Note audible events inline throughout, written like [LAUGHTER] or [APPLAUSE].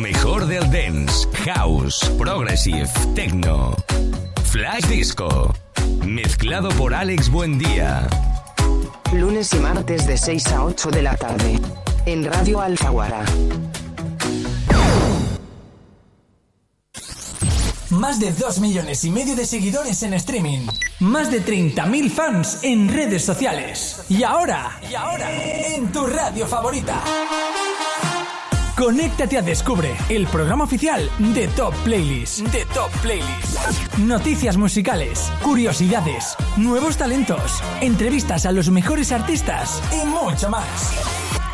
mejor del dance, house, progressive, techno, flash disco. Mezclado por Alex Buendía. Lunes y martes de 6 a 8 de la tarde. En Radio Alfaguara. Más de 2 millones y medio de seguidores en streaming. Más de 30.000 fans en redes sociales. Y ahora, y ahora, en tu radio favorita. Conéctate a Descubre, el programa oficial de Top Playlist. De Top Playlist. Noticias musicales, curiosidades, nuevos talentos, entrevistas a los mejores artistas y mucho más.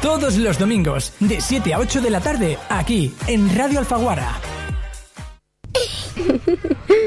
Todos los domingos, de 7 a 8 de la tarde, aquí, en Radio Alfaguara.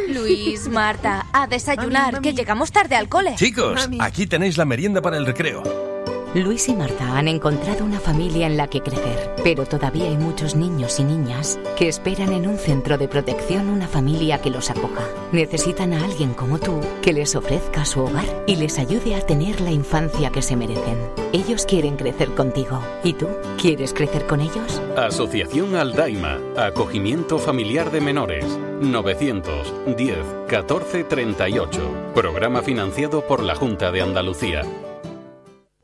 Luis, Marta, a desayunar, que llegamos tarde al cole. Chicos, aquí tenéis la merienda para el recreo. Luis y Marta han encontrado una familia en la que crecer, pero todavía hay muchos niños y niñas que esperan en un centro de protección una familia que los acoja. Necesitan a alguien como tú que les ofrezca su hogar y les ayude a tener la infancia que se merecen. Ellos quieren crecer contigo. ¿Y tú? ¿Quieres crecer con ellos? Asociación Aldaima, Acogimiento Familiar de Menores, 910 14 38. Programa financiado por la Junta de Andalucía.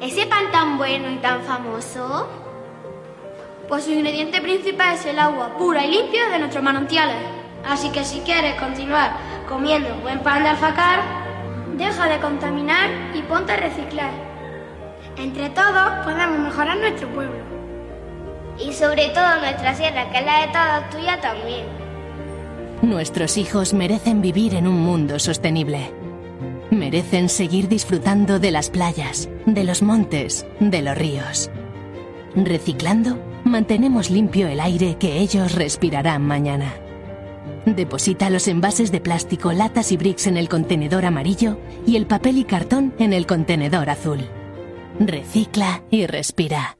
¿Ese pan tan bueno y tan famoso? Pues su ingrediente principal es el agua pura y limpia de nuestros manantiales. Así que si quieres continuar comiendo buen pan de alfacar, deja de contaminar y ponte a reciclar. Entre todos podemos mejorar nuestro pueblo. Y sobre todo nuestra sierra, que es la de todos, tuya también. Nuestros hijos merecen vivir en un mundo sostenible. Merecen seguir disfrutando de las playas, de los montes, de los ríos. Reciclando, mantenemos limpio el aire que ellos respirarán mañana. Deposita los envases de plástico, latas y bricks en el contenedor amarillo y el papel y cartón en el contenedor azul. Recicla y respira.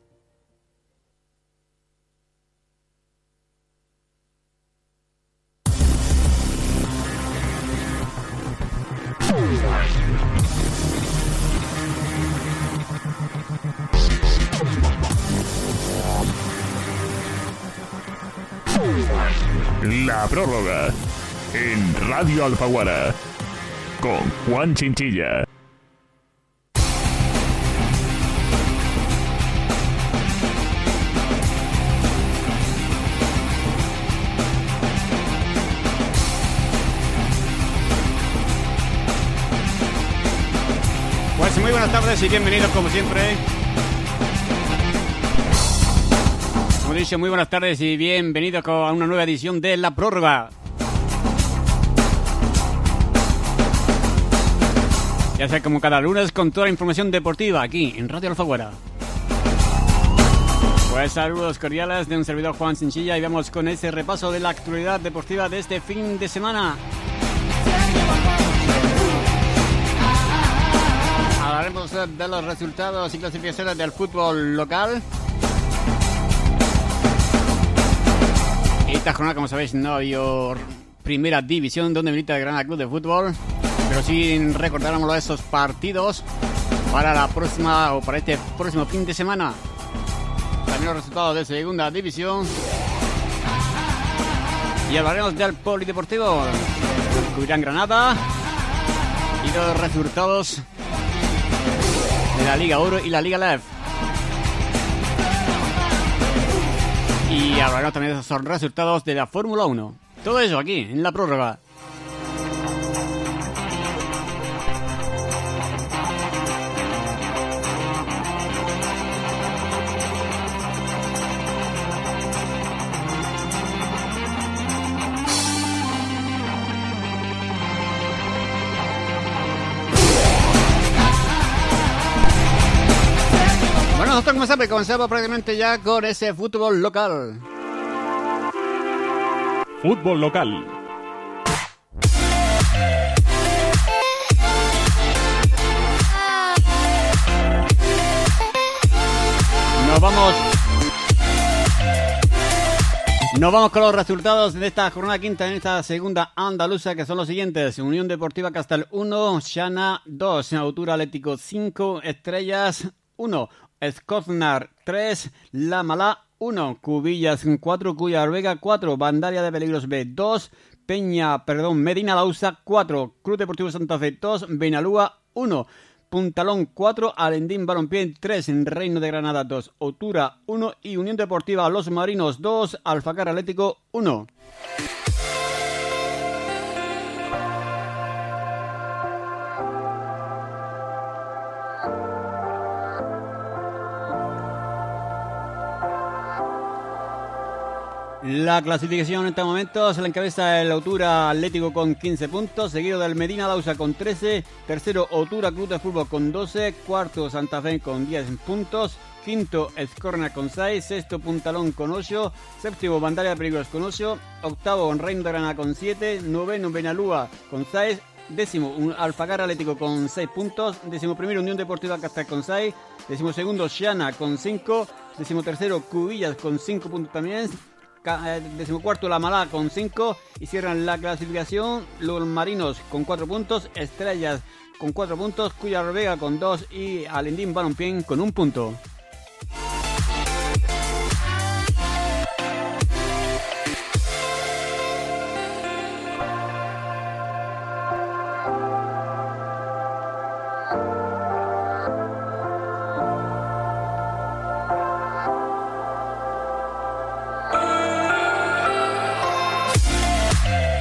La prórroga en Radio Alfaguara con Juan Chinchilla. Pues muy buenas tardes y bienvenidos como siempre. Como he dicho, muy buenas tardes y bienvenidos a una nueva edición de La Prórroga. Ya sea como cada lunes con toda la información deportiva aquí en Radio Alfaguara. Pues saludos cordiales de un servidor Juan Sinchilla y vamos con ese repaso de la actualidad deportiva de este fin de semana. Hablaremos de los resultados y clasificaciones del fútbol local. Esta jornada, como sabéis, no había primera división donde milita Granada Club de Fútbol. Pero sí recordáramos esos partidos para la próxima o para este próximo fin de semana. También los resultados de segunda división. Y hablaremos del Polideportivo. Cubrirán Granada. Y los resultados de la Liga Oro y la Liga Lef. Y hablaremos también de esos resultados de la Fórmula 1. Todo eso aquí, en la prórroga. Como siempre comenzamos prácticamente ya con ese fútbol local. fútbol local. Nos vamos. Nos vamos con los resultados de esta jornada quinta en esta segunda andaluza, que son los siguientes: Unión Deportiva Castel 1, Shana 2, Autura Atlético 5, Estrellas 1, Escoznar 3, La Malá 1, Cubillas 4, Cuyar Vega 4, Bandaria de Peligros B 2, Peña, perdón, Medina Lausa 4, Cruz Deportivo Santa Fe 2, Benalúa 1, Puntalón 4, Alendín Balompié 3, Reino de Granada 2, Otura 1 y Unión Deportiva Los Marinos 2, Alfacar Atlético 1. La clasificación en este momento se la encabeza el Otura Atlético con 15 puntos, seguido del Medina Lausa con 13, tercero Otura Club de Fútbol con 12, cuarto Santa Fe con 10 puntos, quinto Escorna con 6, sexto Puntalón con 8, séptimo Bandaria de Peligros con 8, octavo Reino de Granada con 7, noveno Benalúa con 6, décimo un Alfagar Atlético con 6 puntos, décimo primero Unión Deportiva Castel con 6, décimo segundo Xiana con 5, décimo tercero Cubillas con 5 puntos también, decimocuarto La Malá con 5 y cierran la clasificación los Marinos con 4 puntos, Estrellas con 4 puntos, Cuya Vega con 2 y Alendín Balompié con 1 punto.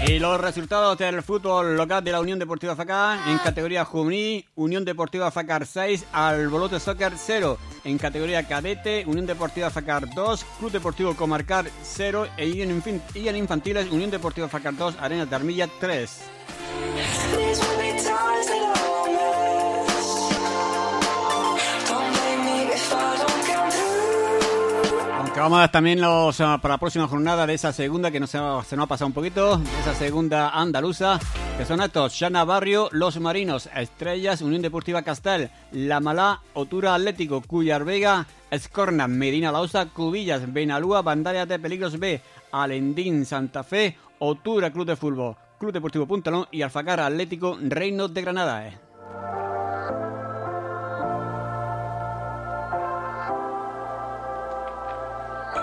Y los resultados del fútbol local de la Unión Deportiva Facar en categoría juvenil, Unión Deportiva Facar 6, Albolote Soccer 0. En categoría cadete, Unión Deportiva Facar 2, Club Deportivo Comarcar 0 e y en, infin- y en infantiles, Unión Deportiva Facar 2, Arenas de Armilla 3. Ver también los, ah, para la próxima jornada de esa segunda que no se, nos ha pasado un poquito, de esa segunda andaluza, que son estos, Shana Barrio, Los Marinos, Estrellas, Unión Deportiva Castel, La Malá, Otura Atlético, Cuyar Vega, Escorna, Medina Lausa, Cubillas, Benalúa, Bandaria de Peligros B, Alendín, Santa Fe, Otura Club de Fútbol, Club Deportivo Puntalón y Alfacar Atlético, Reino de Granada.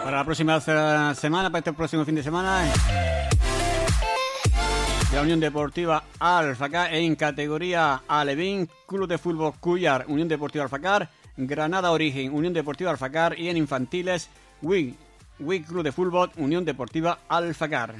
Para la próxima se- semana, para este próximo fin de semana, la Unión Deportiva Alfacar en categoría Alevín, Club de Fútbol Cuyar, Unión Deportiva Alfacar, Granada Origen, Unión Deportiva Alfacar y en infantiles, WIG, WIG Club de Fútbol, Unión Deportiva Alfacar.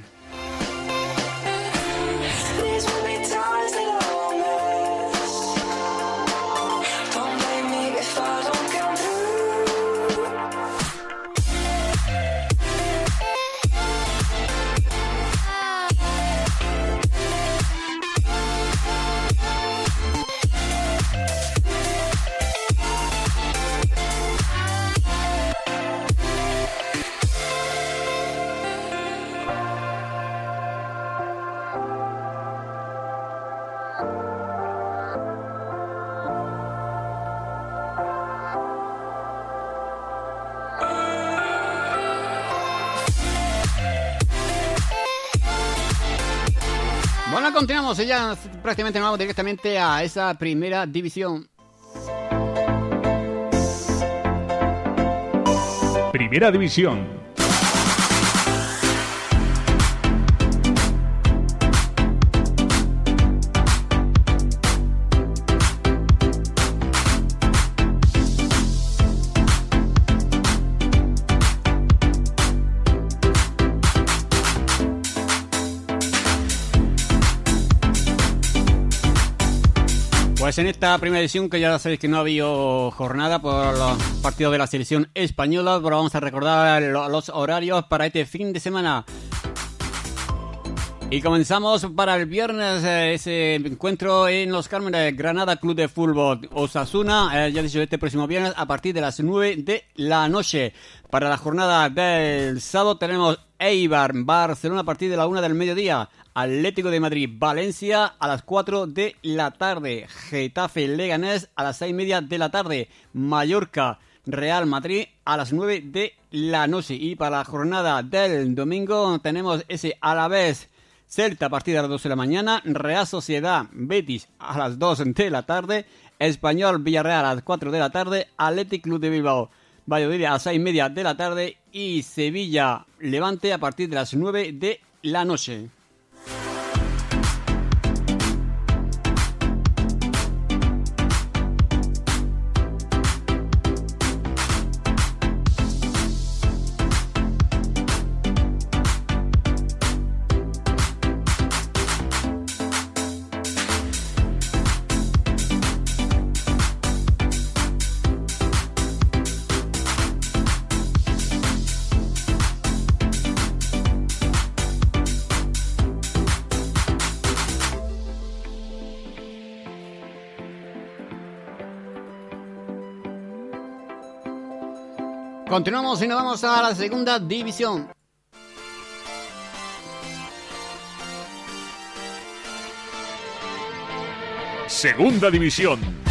Y ya prácticamente nos vamos directamente a esa primera división. Primera División. Pues en esta primera edición, que ya sabéis que no ha habido jornada por los partidos de la selección española, pero vamos a recordar lo- los horarios para este fin de semana. Y comenzamos para el viernes eh, ese encuentro en Los Cármenes, Granada Club de Fútbol Osasuna, eh, ya dicho este próximo viernes a partir de las 9 de la noche. Para la jornada del sábado tenemos Eibar, Barcelona a partir de la 1 del mediodía, Atlético de Madrid, Valencia a las 4 de la tarde, Getafe, Leganés a las 6 y media de la tarde, Mallorca, Real Madrid a las 9 de la noche. Y para la jornada del domingo tenemos ese Alavés Celta a partir de las 12 de la mañana, Real Sociedad Betis a las 2 de la tarde, Español Villarreal a las 4 de la tarde, Athletic Club de Bilbao Valladolid a las 6 y media de la tarde. Y Sevilla Levante a partir de las 9 de la noche. Continuamos y nos vamos a la segunda división. Segunda división.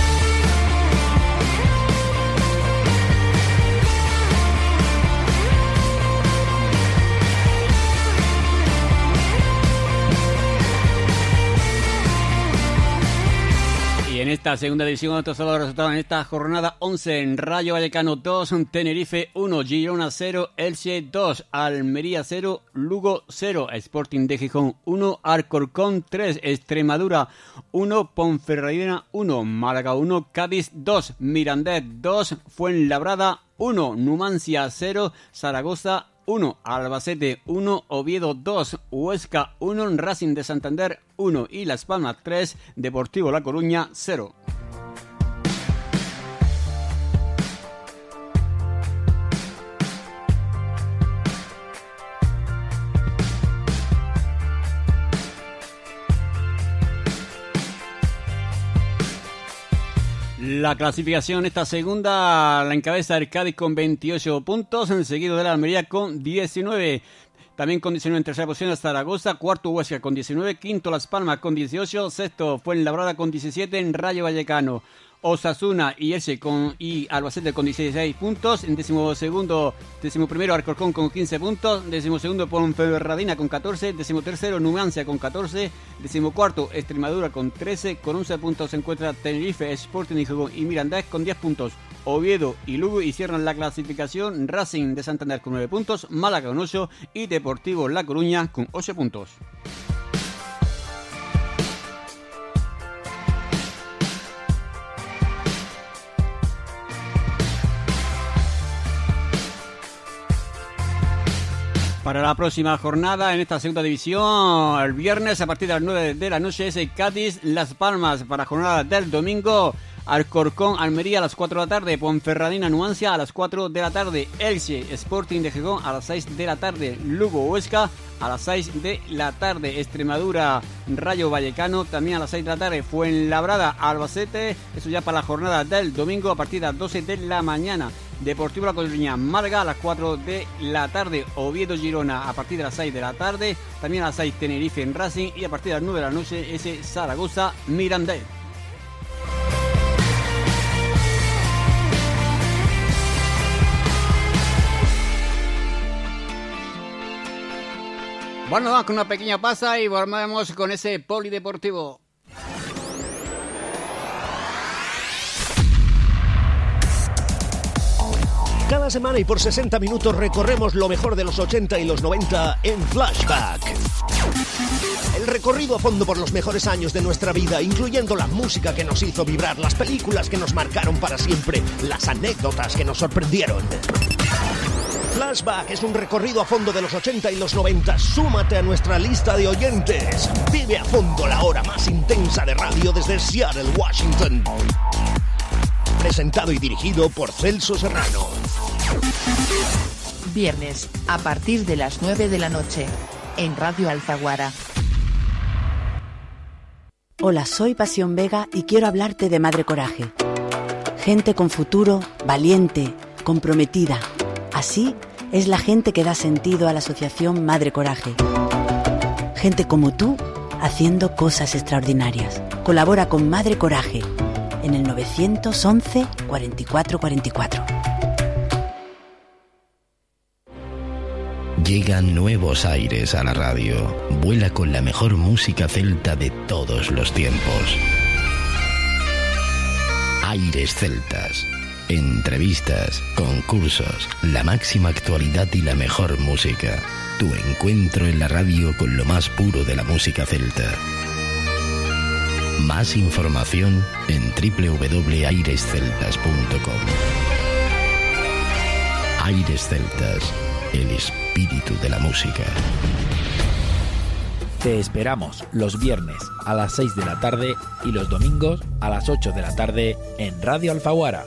En esta segunda división, otros los resultados en esta jornada 11 en Rayo Vallecano 2, Tenerife 1, Girona 0, Elche 2, Almería 0, Lugo 0, Sporting de Gijón 1, Arcorcón 3, Extremadura 1, Ponferradina 1, Málaga 1, Cádiz 2, Mirandés 2, Fuenlabrada 1, Numancia 0, Zaragoza 1, Albacete 1, Oviedo 2, Huesca 1, Racing de Santander 1 y Las Palmas 3, Deportivo La Coruña 0. La clasificación, esta segunda, la encabeza el Cádiz con 28 puntos, seguido de la Almería con 19. También con 19 en tercera posición Zaragoza, cuarto Huesca con 19, quinto Las Palmas con 18, sexto Fuenlabrada con 17 en Rayo Vallecano. Osasuna y ese con, y Albacete con 16 puntos. En décimo segundo, décimo primero Arcorcón con 15 puntos. Décimo segundo Ponferradina con 14. Décimo tercero Numancia con 14. Décimo cuarto Extremadura con 13. Con 11 puntos se encuentra Tenerife, Sporting y Mirandés con 10 puntos. Oviedo y Lugo y cierran la clasificación Racing de Santander con 9 puntos. Málaga con 8 y Deportivo La Coruña con 8 puntos. Para la próxima jornada en esta segunda división, el viernes a partir de las 9 de la noche es Cádiz Las Palmas. Para jornada del domingo, Alcorcón Almería a las 4 de la tarde, Ponferradina Nuancia a las 4 de la tarde, Elche Sporting de Gijón a las 6 de la tarde, Lugo Huesca a las 6 de la tarde, Extremadura Rayo Vallecano también a las 6 de la tarde, Fuenlabrada Albacete, eso ya para la jornada del domingo a partir de las 12 de la mañana. Deportivo La Coruña Marga a las 4 de la tarde, Oviedo Girona a partir de las 6 de la tarde, también a las 6 Tenerife en Racing y a partir de las 9 de la noche ese Zaragoza Mirandés. Bueno, vamos con una pequeña pasa y volvemos con ese polideportivo. Cada semana y por 60 minutos recorremos lo mejor de los 80 y los 90 en Flashback. El recorrido a fondo por los mejores años de nuestra vida, incluyendo la música que nos hizo vibrar, las películas que nos marcaron para siempre, las anécdotas que nos sorprendieron. Flashback es un recorrido a fondo de los 80 y los 90. Súmate a nuestra lista de oyentes. Vive a fondo la hora más intensa de radio desde Seattle, Washington. Presentado y dirigido por Celso Serrano. Viernes, a partir de las 9 de la noche, en Radio Alzaguara. Hola, soy Pasión Vega y quiero hablarte de Madre Coraje. Gente con futuro, valiente, comprometida. Así es la gente que da sentido a la asociación Madre Coraje. Gente como tú haciendo cosas extraordinarias. Colabora con Madre Coraje en el 911 44 44. Llegan nuevos aires a la radio. Vuela con la mejor música celta de todos los tiempos. Aires celtas. Entrevistas, concursos, la máxima actualidad y la mejor música. Tu encuentro en la radio con lo más puro de la música celta. Más información en www.airesceltas.com. Aires Celtas, el espíritu de la música. Te esperamos los viernes a las 6 de la tarde y los domingos a las 8 de la tarde en Radio Alfaguara.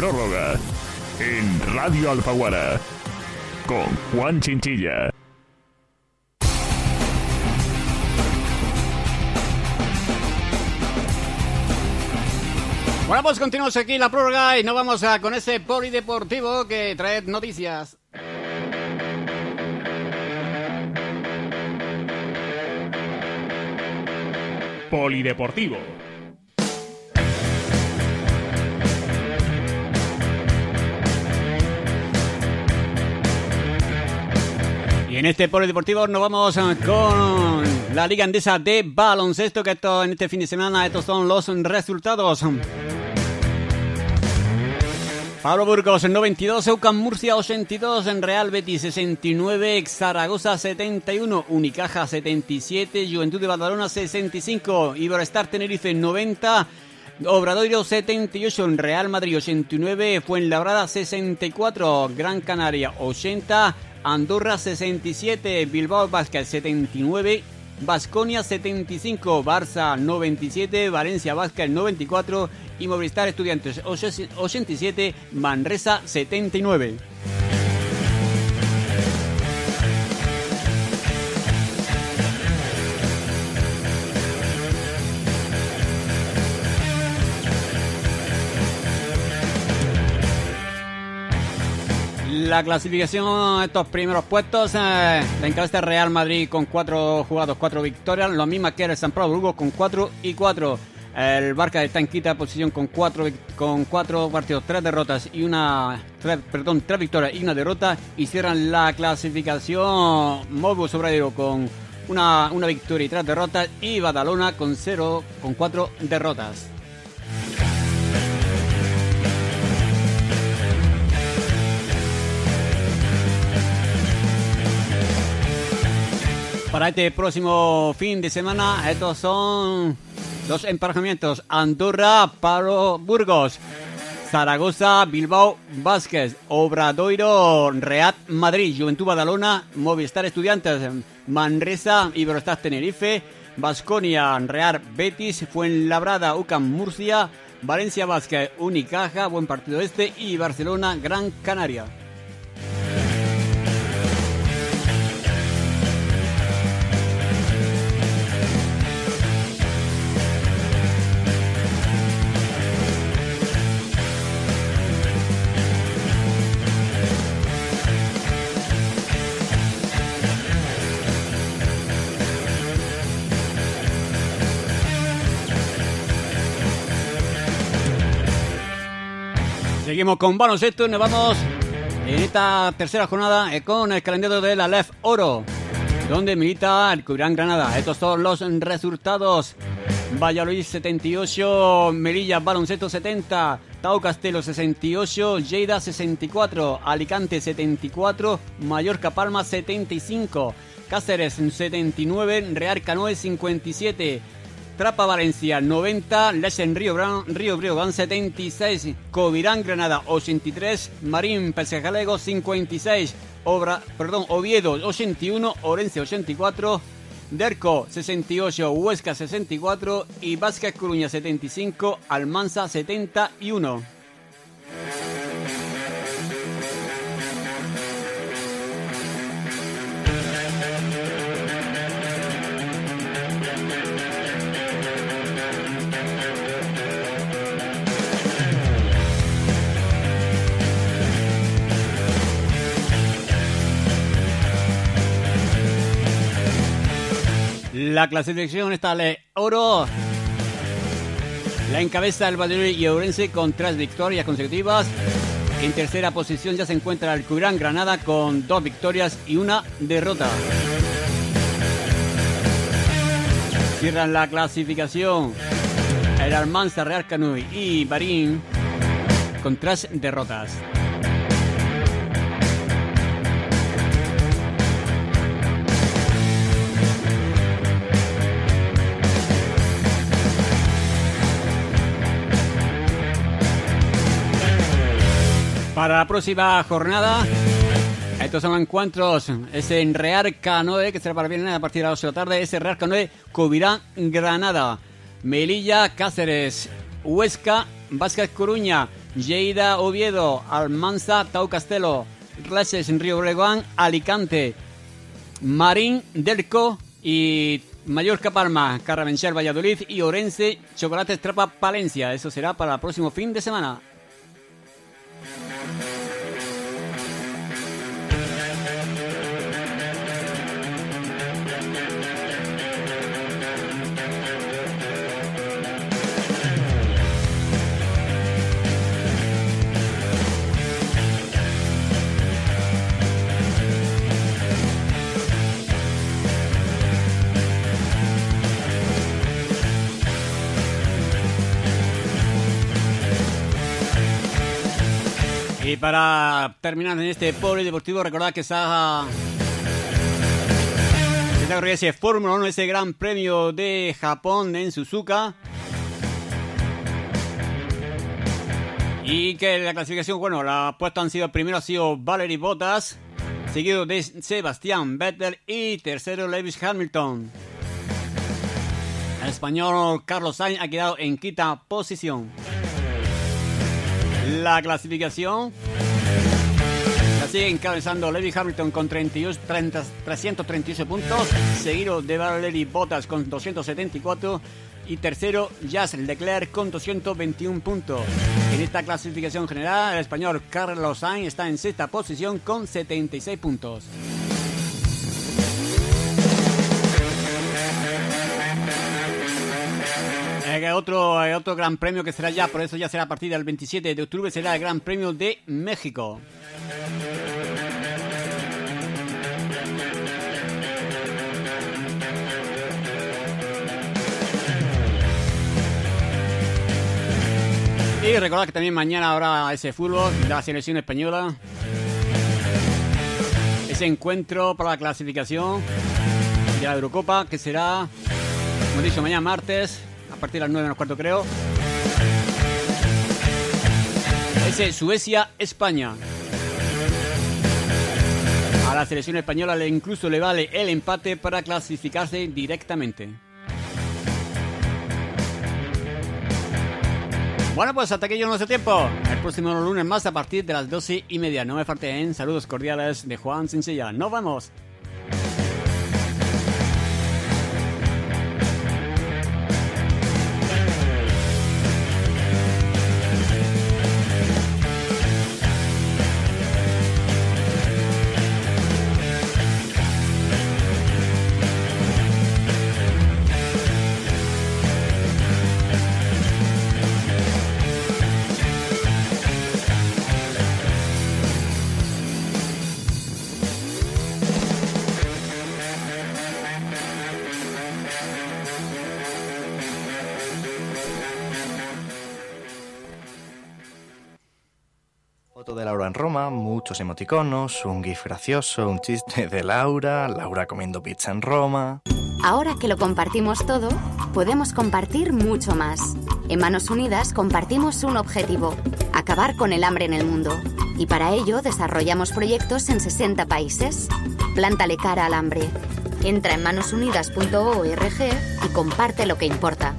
Prórroga en Radio Alfaguara con Juan Chinchilla. Bueno, pues continuamos aquí la prórroga y nos vamos a, con ese polideportivo que trae noticias. Polideportivo. En este polideportivo nos vamos eh, con la Liga Andesa de Baloncesto, que esto, en este fin de semana estos son los resultados. Pablo Burgos 92, Eucan Murcia 82, en Real Betis 69, Zaragoza 71, Unicaja 77, Juventud de Badalona 65, Iberostar Tenerife 90, Obradoiro 78, en Real Madrid 89, Fuenlabrada 64, Gran Canaria 80, Andorra 67, Bilbao Basket 79, Basconia 75, Barça 97, Valencia Basket 94 y Movistar Estudiantes 87, Manresa 79. La clasificación, estos primeros puestos, eh, la encabeza Real Madrid con cuatro jugados, cuatro victorias, lo misma que el San Pablo Burgos con cuatro y cuatro. El Barca está en quinta posición con cuatro, con cuatro partidos, tres derrotas y una, tres, perdón, tres victorias y una derrota y cierran la clasificación Mobus Obradoiro con una, una victoria y tres derrotas y Badalona con cero, con cuatro derrotas. Para este próximo fin de semana, estos son los emparejamientos. Andorra, Pablo Burgos. Zaragoza, Bilbao, Vázquez, Obradoiro, Real Madrid, Juventud Badalona, Movistar Estudiantes, Manresa, Iberostar Tenerife, Basconia, Real Betis, Fuenlabrada, UCAM Murcia, Valencia Vázquez, Unicaja, buen partido este, y Barcelona, Gran Canaria. Seguimos con baloncesto y nos vamos en esta tercera jornada eh, con el calendario de la LEF Oro, donde milita el Cubirán Granada. Estos son los resultados. Valladolid 78, Melilla Baloncesto 70, Tau Castelo 68, Lleida 64, Alicante 74, Mallorca Palma 75, Cáceres 79, Real Canoe 57, Trapa Valencia 90, Lesen Río, Bran, Río Briogan 76, Covirán Granada 83, Marín Galego 56, Obra, perdón, Oviedo 81, Orense 84, Derco 68, Huesca 64 y Vázquez Coruña 75, Almanza 71. La clasificación está de oro. La encabeza el Valladolid y Ourense con tres victorias consecutivas. En tercera posición ya se encuentra el Curán Granada con dos victorias y una derrota. Cierran la clasificación el Almanza Real Canuy y Barín con tres derrotas. Para la próxima jornada, estos son encuentros. Es en Real Canoe, que será para viernes a partir de las 8 de la tarde. Es Real Canoe, Cubirán, Granada. Melilla, Cáceres, Huesca, Vázquez Coruña, Lleida, Oviedo, Almanza, Tau Castelo, Reses, Río Obregón, Alicante, Marín, Delco y Mallorca Palma, Carravenchar, Valladolid y Orense, Chocolate Trapa, Palencia. Eso será para el próximo fin de semana. Y para terminar en este polideportivo, recordad que está ese Fórmula 1, ese gran premio de Japón en Suzuka. Y que la clasificación, bueno, la puesta han sido primero ha sido Valery Bottas, seguido de Sebastián Vettel y tercero Lewis Hamilton. El español Carlos Sainz ha quedado en quinta posición. La clasificación la sigue encabezando Lewis Hamilton con 32, 30, 338 puntos, seguido de Valery Bottas con 274 y tercero Jazz Leclerc con 221 puntos. En esta clasificación general, el español Carlos Sainz está en sexta posición con 76 puntos. Eh, otro, eh, otro gran premio que será ya, por eso ya será a partir del 27 de octubre, será el Gran Premio de México. Y recordad que también mañana habrá ese fútbol de la selección española. Ese encuentro para la clasificación de la Eurocopa que será, como he dicho, mañana martes partir de las 9 menos cuarto creo. Ese Suecia-España. A la selección española le incluso le vale el empate para clasificarse directamente. Bueno, pues hasta que yo no sé tiempo. El próximo lunes más a partir de las 12 y media. No me falten saludos cordiales de Juan Sencilla. Nos vemos. Foto de Laura en Roma, muchos emoticonos, un gif gracioso, un chiste de Laura, Laura comiendo pizza en Roma. Ahora que lo compartimos todo, podemos compartir mucho más. En Manos Unidas compartimos un objetivo, acabar con el hambre en el mundo. Y para ello desarrollamos proyectos en 60 países. Plántale cara al hambre. Entra en manosunidas.org y comparte lo que importa.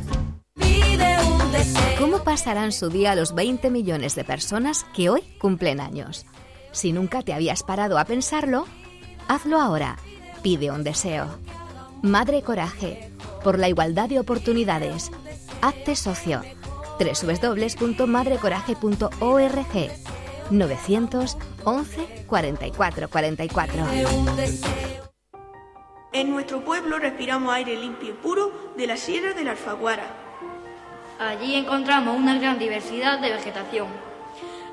¿Cómo pasarán su día los 20 millones de personas que hoy cumplen años? Si nunca te habías parado a pensarlo, hazlo ahora. Pide un deseo. Madre Coraje, por la igualdad de oportunidades. Hazte socio. www.madrecoraje.org 911 44 44. En nuestro pueblo respiramos aire limpio y puro de la Sierra de la Alfaguara. Allí encontramos una gran diversidad de vegetación.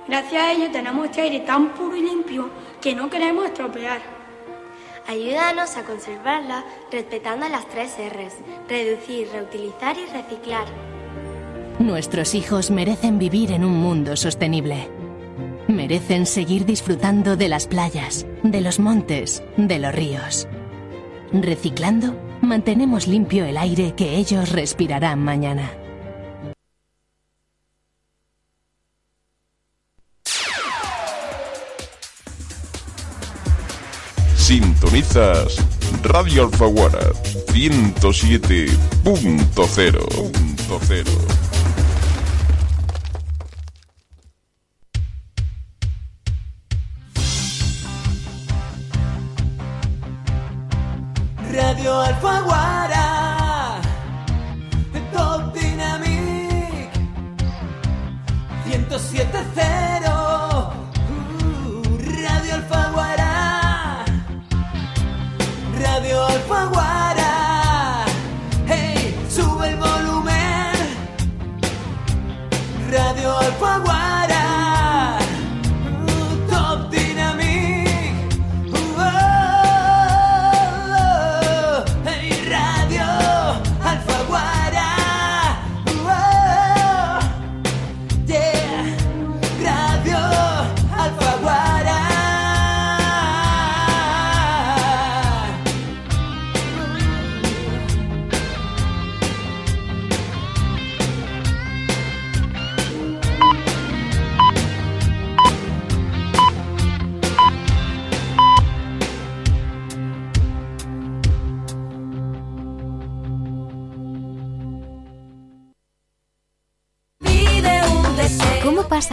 Gracias a ello tenemos este aire tan puro y limpio que no queremos estropear. Ayúdanos a conservarla respetando las tres R's, reducir, reutilizar y reciclar. Nuestros hijos merecen vivir en un mundo sostenible. Merecen seguir disfrutando de las playas, de los montes, de los ríos. Reciclando, mantenemos limpio el aire que ellos respirarán mañana. Sintonizas Radio Alfaguara 107.0. Radio Alfaguara, Top Dynamic 107.0 Hey, sube el volumen, Radio Alfaguara,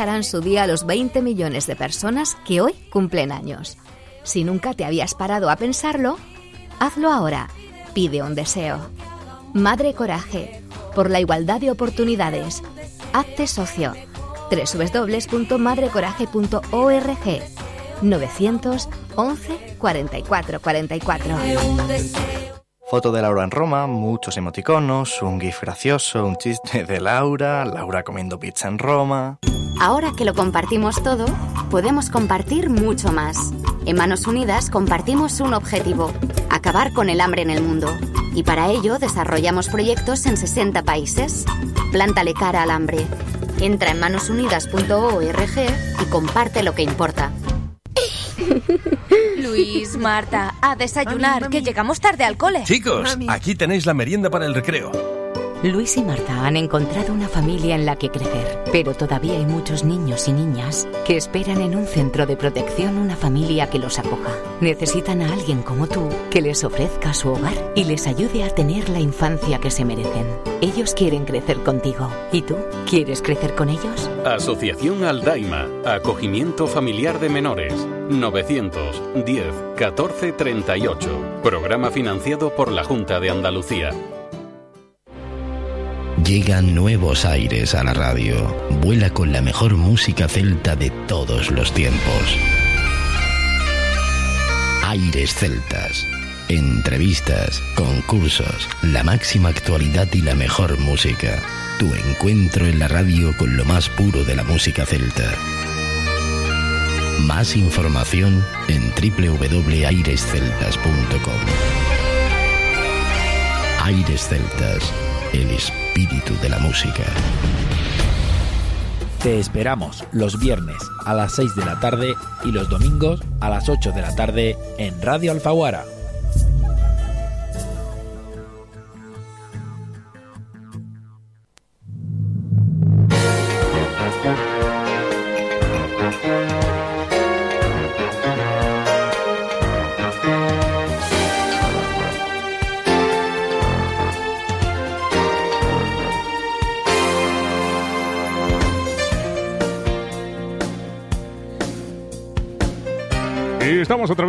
¿Cómo pasarán su día los 20 millones de personas que hoy cumplen años? Si nunca te habías parado a pensarlo, hazlo ahora. Pide un deseo. Madre Coraje, por la igualdad de oportunidades. Hazte socio. www.madrecoraje.org 911 44 44. Foto de Laura en Roma, muchos emoticonos, un gif gracioso, un chiste de Laura, Laura comiendo pizza en Roma. Ahora que lo compartimos todo, podemos compartir mucho más. En Manos Unidas compartimos un objetivo, acabar con el hambre en el mundo. Y para ello desarrollamos proyectos en 60 países. Plántale cara al hambre. Entra en manosunidas.org y comparte lo que importa. [LAUGHS] Luis, Marta, a desayunar, que llegamos tarde al cole. Chicos, aquí tenéis la merienda para el recreo. Luis y Marta han encontrado una familia en la que crecer, pero todavía hay muchos niños y niñas que esperan en un centro de protección una familia que los acoja. Necesitan a alguien como tú que les ofrezca su hogar y les ayude a tener la infancia que se merecen. Ellos quieren crecer contigo. ¿Y tú? ¿Quieres crecer con ellos? Asociación Aldaima. Acogimiento familiar de menores. 910 14 38. Programa financiado por la Junta de Andalucía. Llegan nuevos aires a la radio. Vuela con la mejor música celta de todos los tiempos. Aires celtas. Entrevistas, concursos, la máxima actualidad y la mejor música. Tu encuentro en la radio con lo más puro de la música celta. Más información en www.airesceltas.com. Aires Celtas, el espíritu de la música. Te esperamos los viernes a las 6 de la tarde y los domingos a las 8 de la tarde en Radio Alfaguara.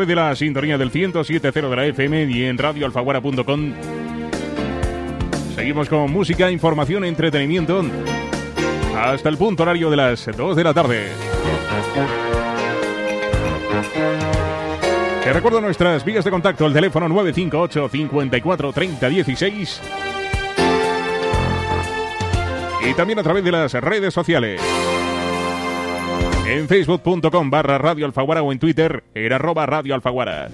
De la sintonía del 107.0 de la FM y en radioalfaguara.com. Seguimos con música, información, entretenimiento. Hasta el punto horario de las 2 de la tarde. Te recuerdo nuestras vías de contacto, el teléfono 958 54 30 16 y también a través de las redes sociales. En facebook.com barra Radio Alfaguara o en Twitter en arroba Radio Alfaguara.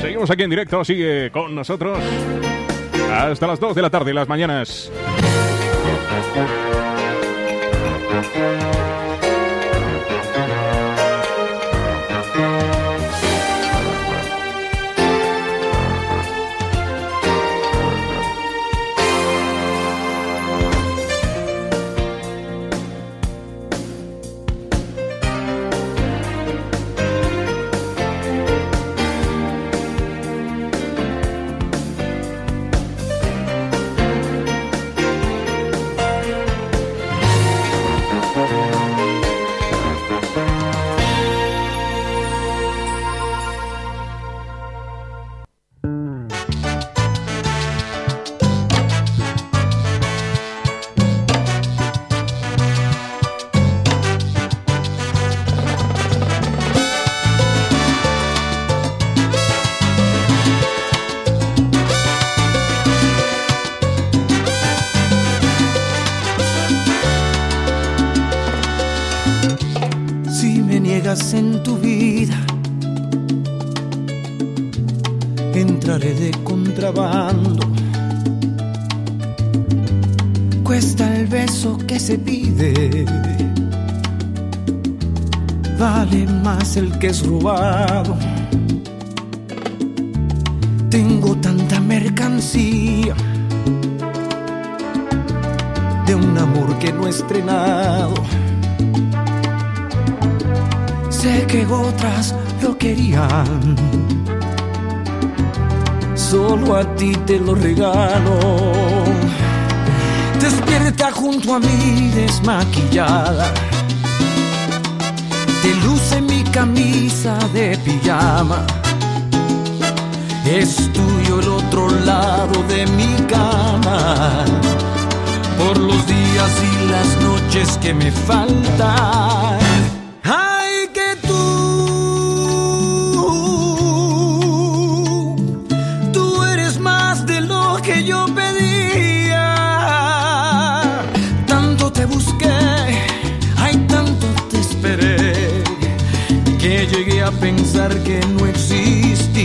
Seguimos aquí en directo, sigue con nosotros hasta las 2 de la tarde, las mañanas. El que es robado. Tengo tanta mercancía de un amor que no he estrenado. Sé que otras lo querían. Solo a ti te lo regalo. Despierta junto a mí desmaquillada. Camisa de pijama. Es tuyo el otro lado de mi cama. Por los días y las noches que me faltan. Pensar que no existías.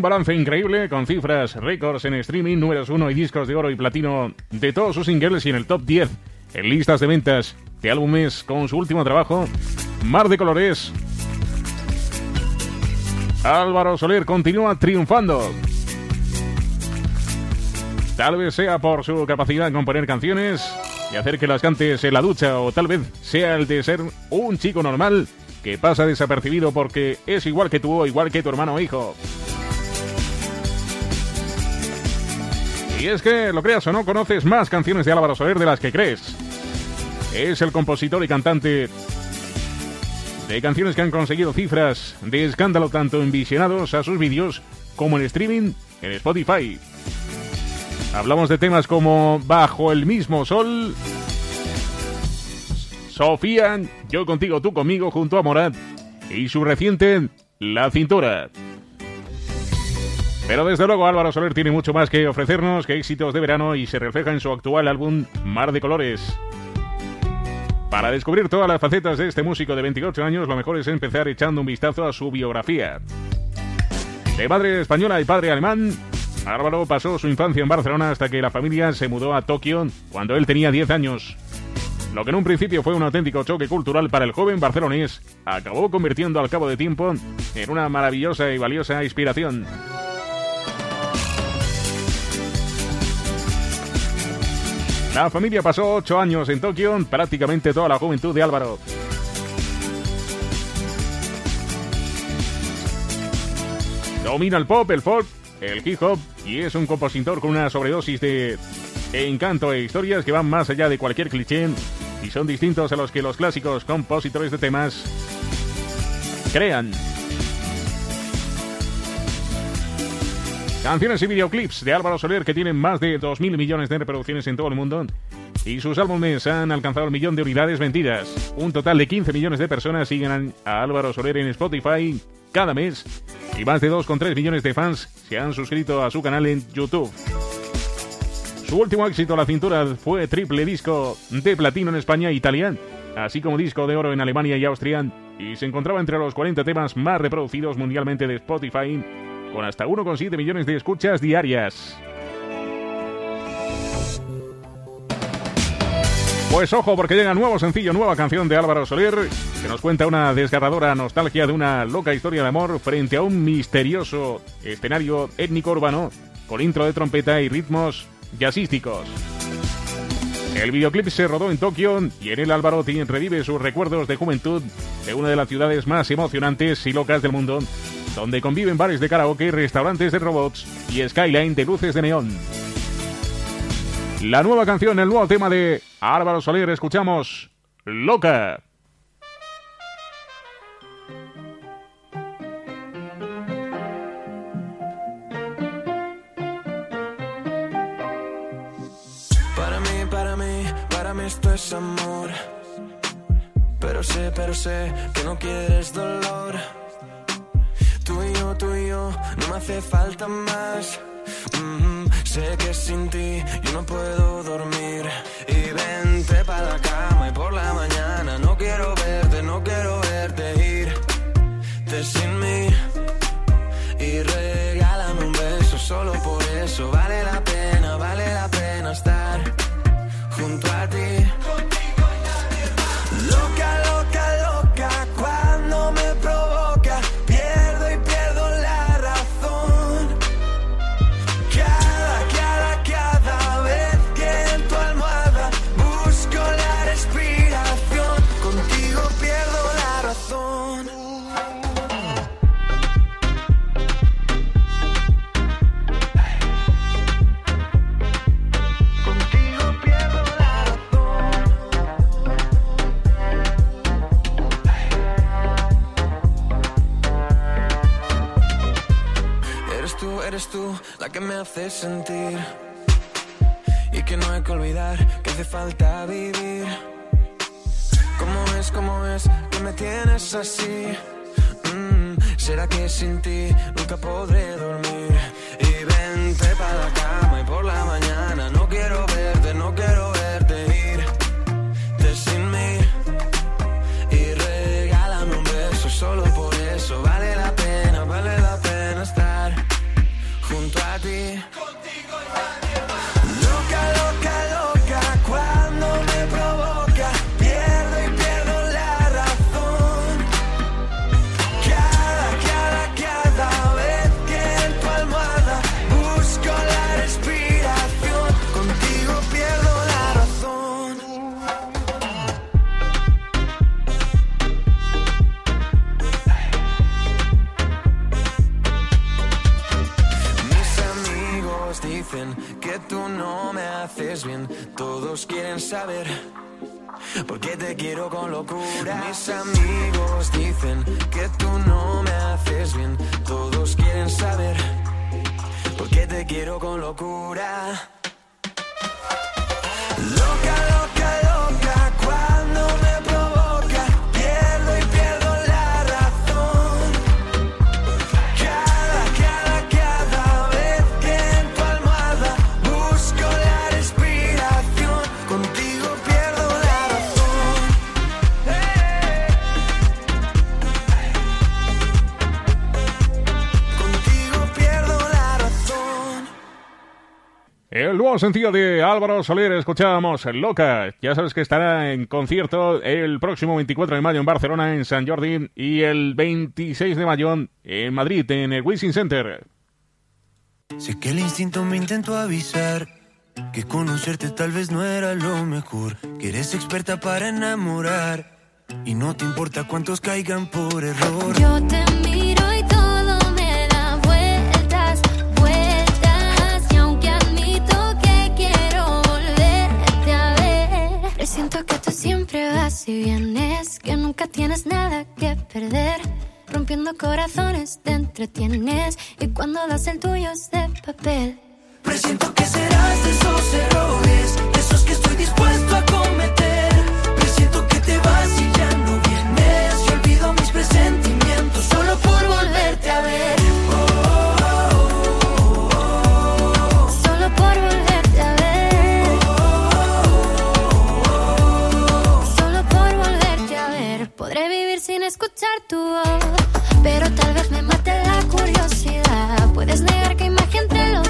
Un balance increíble, con cifras, récords en streaming, números uno y discos de oro y platino de todos sus singles y en el top 10 en listas de ventas de álbumes con su último trabajo, Mar de Colores. Álvaro Soler continúa triunfando. Tal vez sea por su capacidad de componer canciones y hacer que las cantes en la ducha o tal vez sea el de ser un chico normal que pasa desapercibido porque es igual que tú o igual que tu hermano o hijo. Y es que, lo creas o no, conoces más canciones de Álvaro Soler de las que crees. Es el compositor y cantante de canciones que han conseguido cifras de escándalo tanto en visionados a sus vídeos como en streaming en Spotify. Hablamos de temas como Bajo el mismo sol, Sofía, Yo contigo, tú conmigo, junto a Morat y su reciente La cintura. Pero desde luego Álvaro Soler tiene mucho más que ofrecernos que éxitos de verano y se refleja en su actual álbum Mar de Colores. Para descubrir todas las facetas de este músico de 28 años, lo mejor es empezar echando un vistazo a su biografía. De madre española y padre alemán, Álvaro pasó su infancia en Barcelona hasta que la familia se mudó a Tokio cuando él tenía 10 años. Lo que en un principio fue un auténtico choque cultural para el joven barcelonés, acabó convirtiendo al cabo de tiempo en una maravillosa y valiosa inspiración. La familia pasó ocho años en Tokio, prácticamente toda la juventud de Álvaro. Domina el pop, el folk, el hip hop y es un compositor con una sobredosis de encanto e historias que van más allá de cualquier cliché y son distintos a los que los clásicos compositores de temas crean. Canciones y videoclips de Álvaro Soler que tienen más de 2.000 millones de reproducciones en todo el mundo. Y sus álbumes han alcanzado el millón de unidades vendidas. Un total de 15 millones de personas siguen a Álvaro Soler en Spotify cada mes. Y más de 2,3 millones de fans se han suscrito a su canal en YouTube. Su último éxito, La Cintura, fue triple disco de platino en España e Italia, así como disco de oro en Alemania y Austria, y se encontraba entre los 40 temas más reproducidos mundialmente de Spotify, con hasta 1,7 millones de escuchas diarias. Pues ojo, porque llega nuevo sencillo, nueva canción de Álvaro Soler, que nos cuenta una desgarradora nostalgia de una loca historia de amor frente a un misterioso escenario étnico urbano, con intro de trompeta y ritmos jazzísticos. El videoclip se rodó en Tokio y en el Álvaro revive sus recuerdos de juventud de una de las ciudades más emocionantes y locas del mundo, donde conviven bares de karaoke, restaurantes de robots y skyline de luces de neón. La nueva canción, el nuevo tema de Álvaro Soler, escuchamos Loca. Para mí, para mí, para mí esto es amor. Pero sé, pero sé que no quieres dolor. Tú y yo, tú y yo, no me hace falta más. Mhm, Sé que sin ti yo no puedo dormir. Y vente para la cama y por la mañana no quiero verte, no quiero verte irte sin mí. Y regálame un beso solo por eso. Vale la pena, vale la pena estar junto a ti. La que me hace sentir y que no hay que olvidar que hace falta vivir. ¿Cómo es, cómo es que me tienes así? Mm, ¿Será que sin ti nunca podré dormir? Y vente para la cama y por la mañana sentido de Álvaro Soler, escuchábamos Loca. Ya sabes que estará en concierto el próximo 24 de mayo en Barcelona, en San Jordi, y el 26 de mayo en Madrid, en el Wisin Center. Sé que el instinto me intentó avisar que conocerte tal vez no era lo mejor, que eres experta para enamorar y no te importa cuántos caigan por error. Yo te Siento que tú siempre vas y vienes, que nunca tienes nada que perder. Rompiendo corazones te entretienes y cuando das el tuyo es de papel. Presiento que serás de esos errores, esos que estoy dispuesto a cometer. Presiento que te vas y ya no vienes. Yo olvido mis presentimientos solo por volverte a ver. escuchar tu voz, pero tal vez me mate la curiosidad. Puedes negar que imagen te lo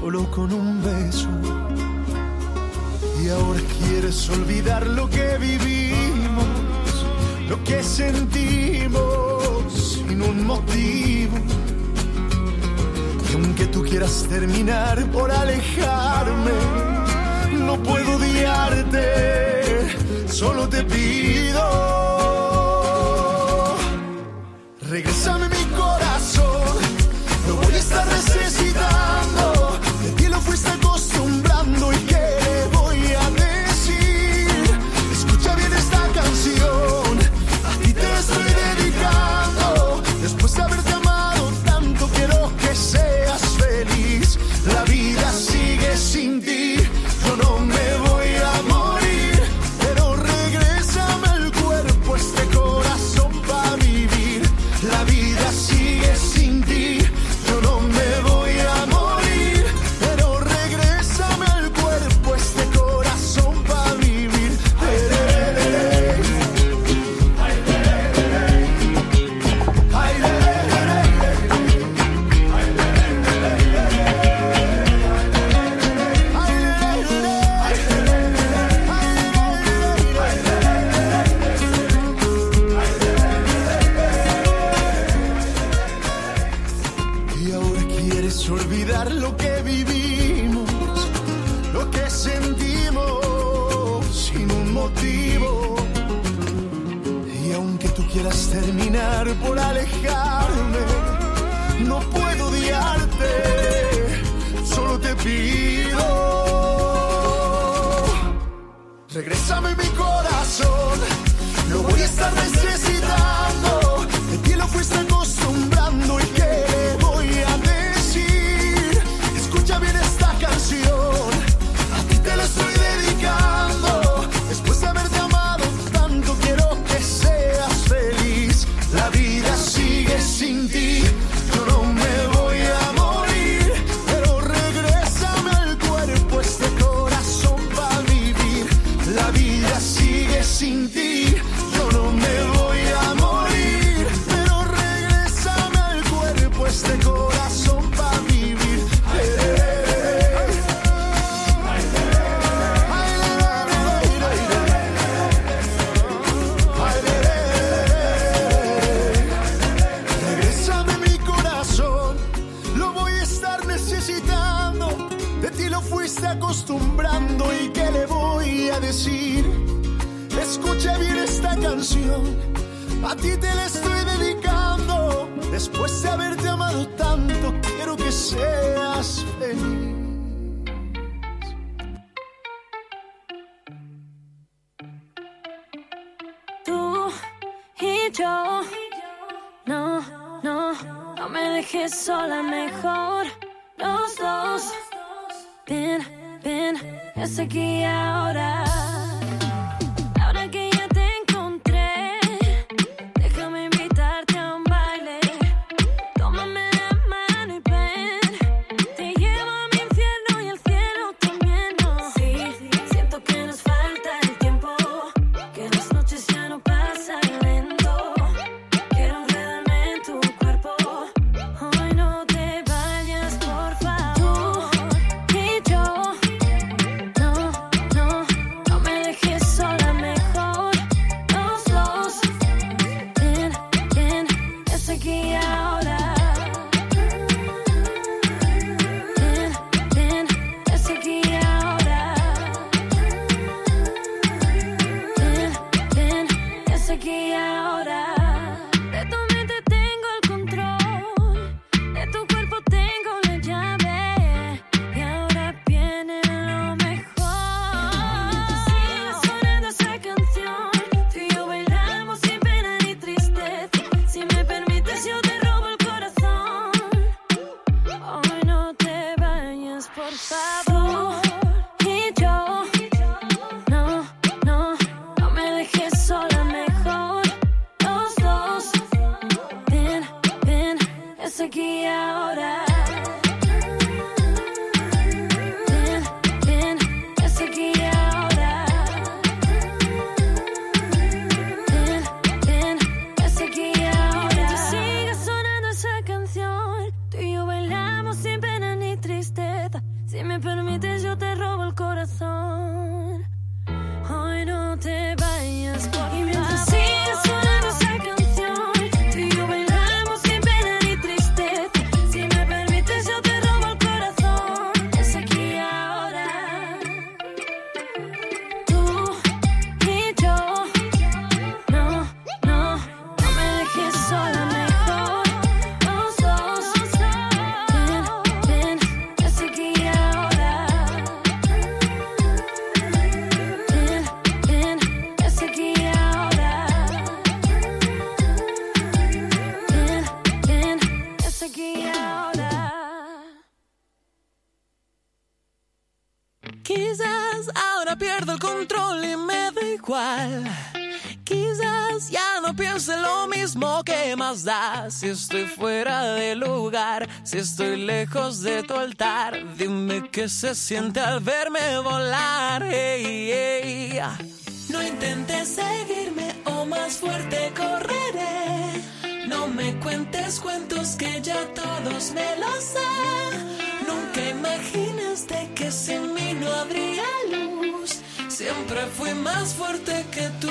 solo con un beso. Y ahora quieres olvidar lo que vivimos, lo que sentimos, sin un motivo. Y aunque tú quieras terminar por alejarme, no puedo odiarte, solo te pido. Regresame mi corazón, no voy a estar resistiendo. sin ti. guía si estoy fuera de lugar, si estoy lejos de tu altar, dime qué se siente al verme volar. No intentes seguirme o más fuerte correré. No me cuentes cuentos que ya todos me los sé. Nunca imaginaste que sin mí no habría luz. Siempre fui más fuerte que tú.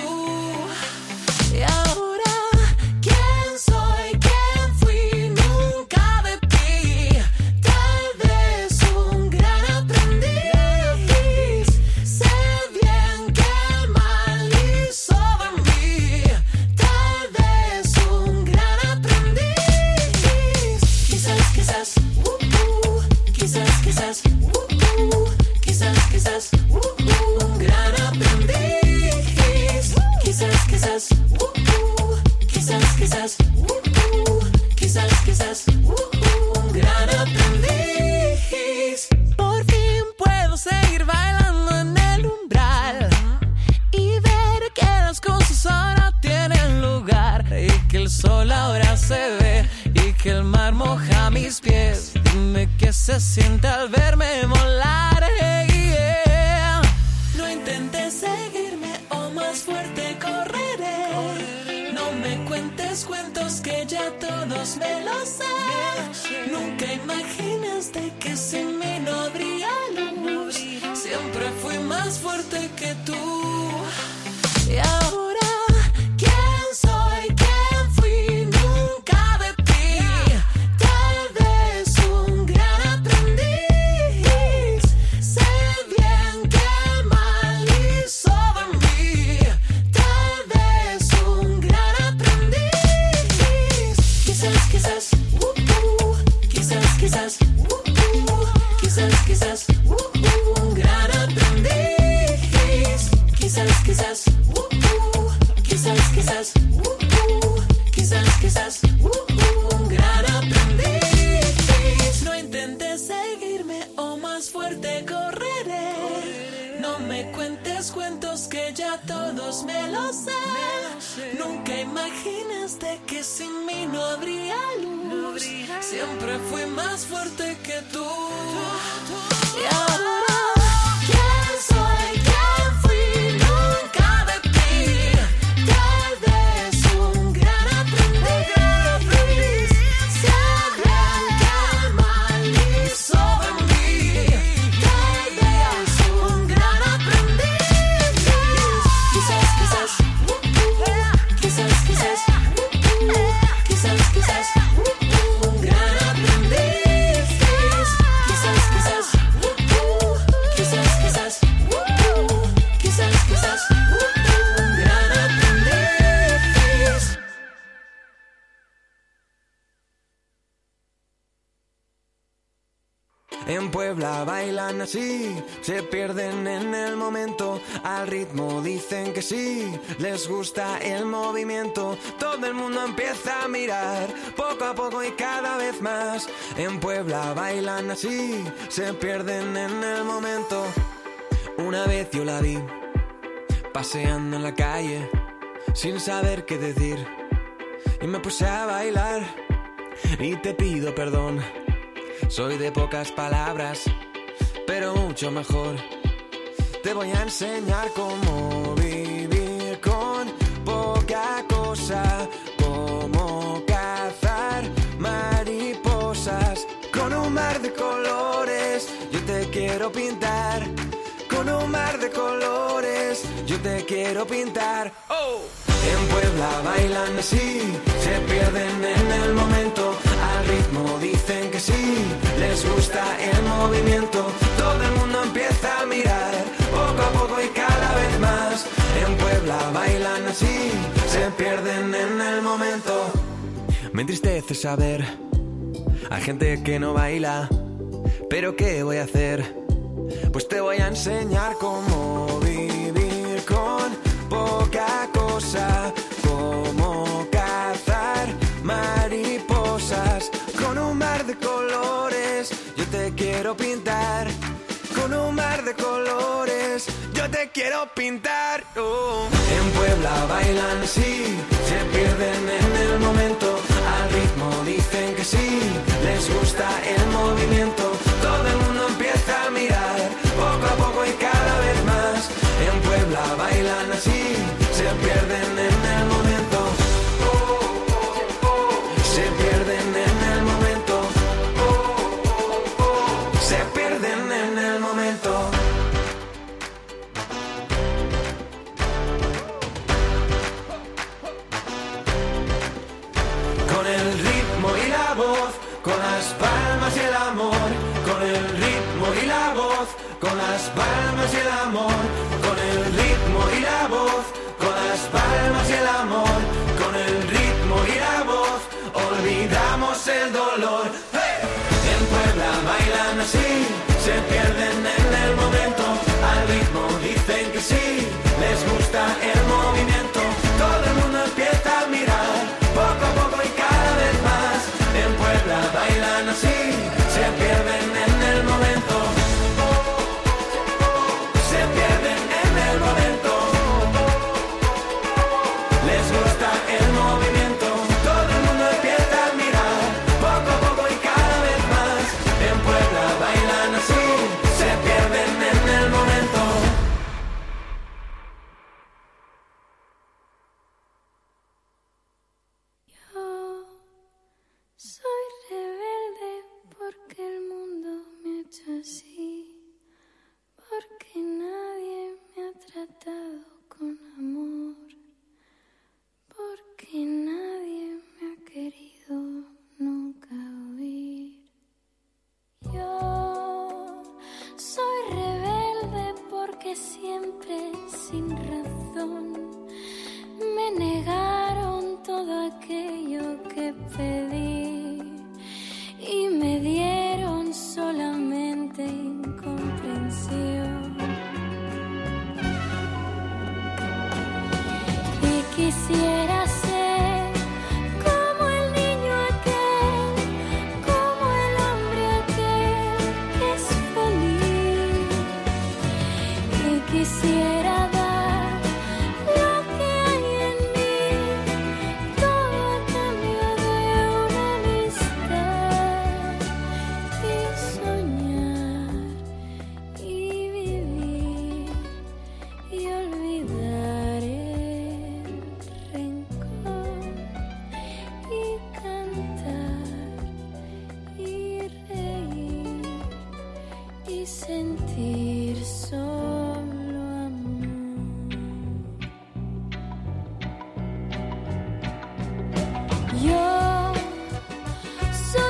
Uh, quizás, quizás, uh, uh, un gran aprendiz. Por fin puedo seguir bailando en el umbral y ver que las cosas ahora tienen lugar y que el sol ahora se ve y que el mar moja mis pies. Dime qué se siente al verme volar. Cuentos que ya todos me los sé. Nunca imaginaste que sin mí no habría luz. Siempre fui más fuerte que tú. Siempre fui más fuerte que tú. Bailan así, se pierden en el momento, al ritmo dicen que sí, les gusta el movimiento, todo el mundo empieza a mirar, poco a poco y cada vez más. En Puebla bailan así, se pierden en el momento. Una vez yo la vi, paseando en la calle, sin saber qué decir, y me puse a bailar, y te pido perdón. Soy de pocas palabras, mucho mejor. Te voy a enseñar cómo vivir con poca cosa, cómo cazar mariposas con un mar de colores. Yo te quiero pintar con un mar de colores. Yo te quiero pintar. Oh. En Puebla bailan así, se pierden en el momento. Al ritmo dicen que sí, les gusta el movimiento. Todo el mundo empieza a mirar, poco a poco y cada vez más. En Puebla bailan así, se pierden en el momento. Me entristece saber, hay gente que no baila, pero ¿qué voy a hacer? Pues te voy a enseñar cómo vivir con poca cosa, con un mar de colores. Yo te quiero pintar con un mar de colores. Yo te quiero pintar. oh. En Puebla bailan así, se pierden en el momento. Al ritmo dicen que sí, les gusta el movimiento. Todo el mundo empieza a mirar, poco a poco y cada vez más. En Puebla bailan así, se pierden en el momento. Con las palmas y el amor. Con el ritmo y la voz, con las palmas y el amor. Con el ritmo y la voz, olvidamos el dolor. ¡Hey! En Puebla bailan así, se pierden en el momento. Al ritmo dicen que sí, les gusta el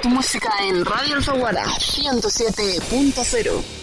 tu música en Radio Alfaguara 107.0.